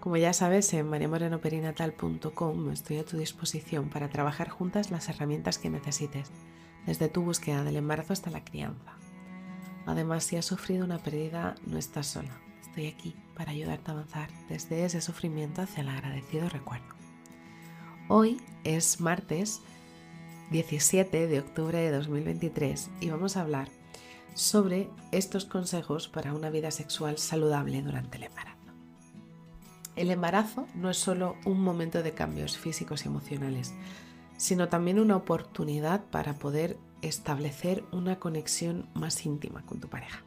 Como ya sabes, en mariamorenoperinatal.com estoy a tu disposición para trabajar juntas las herramientas que necesites desde tu búsqueda del embarazo hasta la crianza. Además, si has sufrido una pérdida, no estás sola. Estoy aquí para ayudarte a avanzar desde ese sufrimiento hacia el agradecido recuerdo. Hoy es martes 17 de octubre de 2023 y vamos a hablar sobre estos consejos para una vida sexual saludable durante el embarazo. El embarazo no es solo un momento de cambios físicos y emocionales, sino también una oportunidad para poder establecer una conexión más íntima con tu pareja.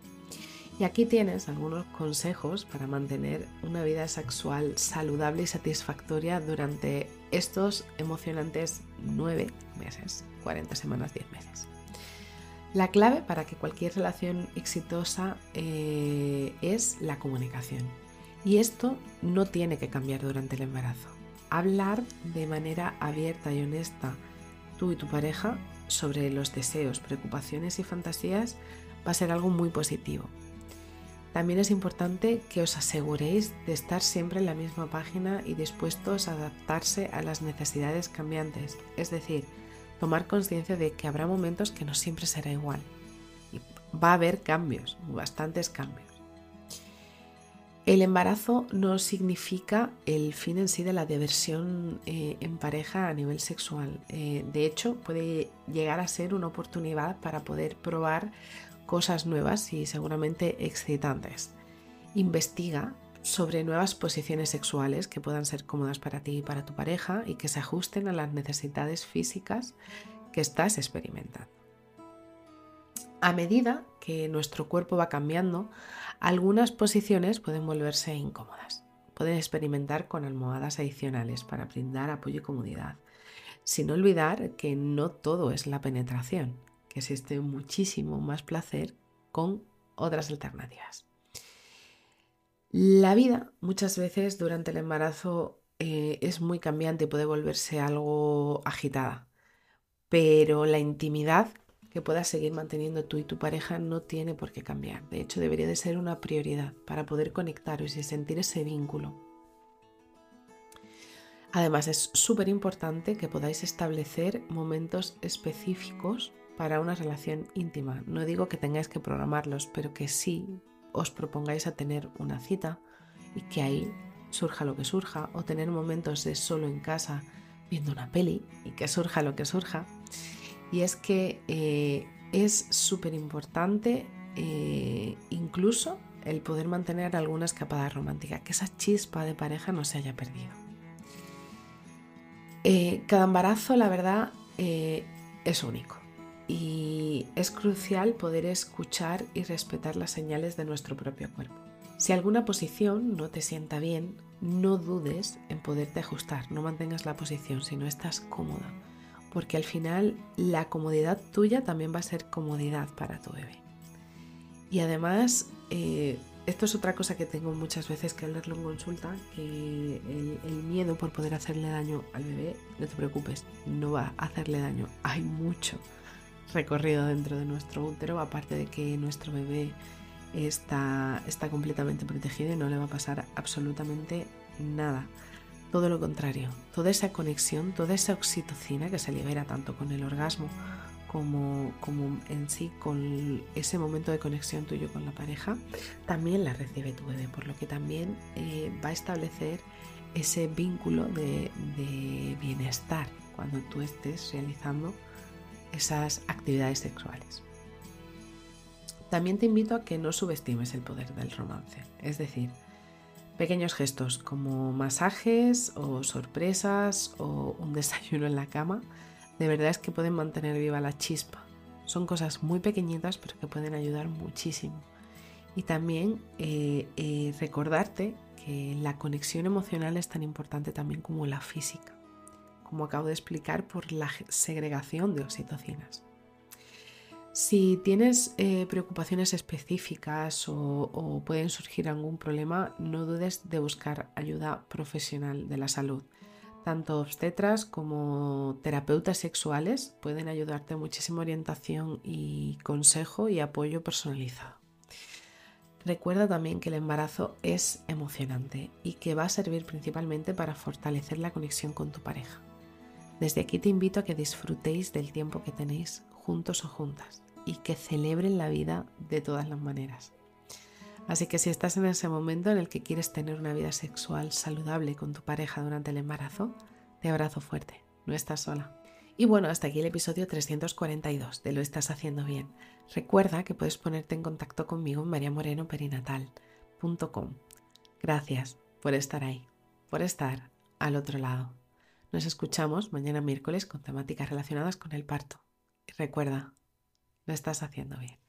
Y aquí tienes algunos consejos para mantener una vida sexual saludable y satisfactoria durante estos emocionantes nueve meses, 40 semanas, 10 meses. La clave para que cualquier relación exitosa eh, es la comunicación. Y esto no tiene que cambiar durante el embarazo hablar de manera abierta y honesta tú y tu pareja sobre los deseos, preocupaciones y fantasías va a ser algo muy positivo. También es importante que os aseguréis de estar siempre en la misma página y dispuestos a adaptarse a las necesidades cambiantes, es decir, tomar conciencia de que habrá momentos que no siempre será igual. Va a haber cambios, bastantes cambios. El embarazo no significa el fin en sí de la diversión eh, en pareja a nivel sexual. Eh, de hecho, puede llegar a ser una oportunidad para poder probar cosas nuevas y seguramente excitantes. Investiga sobre nuevas posiciones sexuales que puedan ser cómodas para ti y para tu pareja y que se ajusten a las necesidades físicas que estás experimentando. A medida que nuestro cuerpo va cambiando, algunas posiciones pueden volverse incómodas. Pueden experimentar con almohadas adicionales para brindar apoyo y comodidad. Sin olvidar que no todo es la penetración, que existe muchísimo más placer con otras alternativas. La vida muchas veces durante el embarazo eh, es muy cambiante y puede volverse algo agitada, pero la intimidad que puedas seguir manteniendo tú y tu pareja no tiene por qué cambiar. De hecho, debería de ser una prioridad para poder conectaros y sentir ese vínculo. Además, es súper importante que podáis establecer momentos específicos para una relación íntima. No digo que tengáis que programarlos, pero que sí os propongáis a tener una cita y que ahí surja lo que surja, o tener momentos de solo en casa viendo una peli y que surja lo que surja y es que eh, es súper importante eh, incluso el poder mantener alguna escapada romántica, que esa chispa de pareja no se haya perdido. Eh, cada embarazo, la verdad, es único y es crucial poder escuchar y respetar las señales de nuestro propio cuerpo. Si alguna posición no te sienta bien, no dudes en poderte ajustar, no mantengas la posición si no estás cómoda porque al final la comodidad tuya también va a ser comodidad para tu bebé. Y además, eh, esto es otra cosa que tengo muchas veces que hablarlo en consulta, que el, miedo por poder hacerle daño al bebé, no te preocupes, no va a hacerle daño. Hay mucho recorrido dentro de nuestro útero, aparte de que nuestro bebé está, está completamente protegido y no le va a pasar absolutamente nada. Todo lo contrario, toda esa conexión, toda esa oxitocina que se libera tanto con el orgasmo como, como en sí con ese momento de conexión tuyo con la pareja, también la recibe tu bebé, por lo que también eh, va a establecer ese vínculo de, de bienestar cuando tú estés realizando esas actividades sexuales. También te invito a que no subestimes el poder del romance, es decir, Pequeños gestos como masajes o sorpresas o un desayuno en la cama, de verdad es que pueden mantener viva la chispa. Son cosas muy pequeñitas pero que pueden ayudar muchísimo. Y también eh, eh, recordarte que la conexión emocional es tan importante también como la física, como acabo de explicar por la segregación de oxitocinas. Si tienes eh, preocupaciones específicas o, pueden surgir algún problema, no dudes de buscar ayuda profesional de la salud. Tanto obstetras como terapeutas sexuales pueden ayudarte muchísima orientación y consejo y apoyo personalizado. Recuerda también que el embarazo es emocionante y que va a servir principalmente para fortalecer la conexión con tu pareja. Desde aquí te invito a que disfrutéis del tiempo que tenéis juntos o juntas y que celebren la vida de todas las maneras. Así que si estás en ese momento en el que quieres tener una vida sexual saludable con tu pareja durante el embarazo, te abrazo fuerte, no estás sola. Y bueno, hasta aquí el episodio 342 de Lo estás haciendo bien. Recuerda que puedes ponerte en contacto conmigo en mariamorenoperinatal.com. Gracias por estar ahí, por estar al otro lado. Nos escuchamos mañana miércoles con temáticas relacionadas con el parto. Y recuerda, lo estás haciendo bien.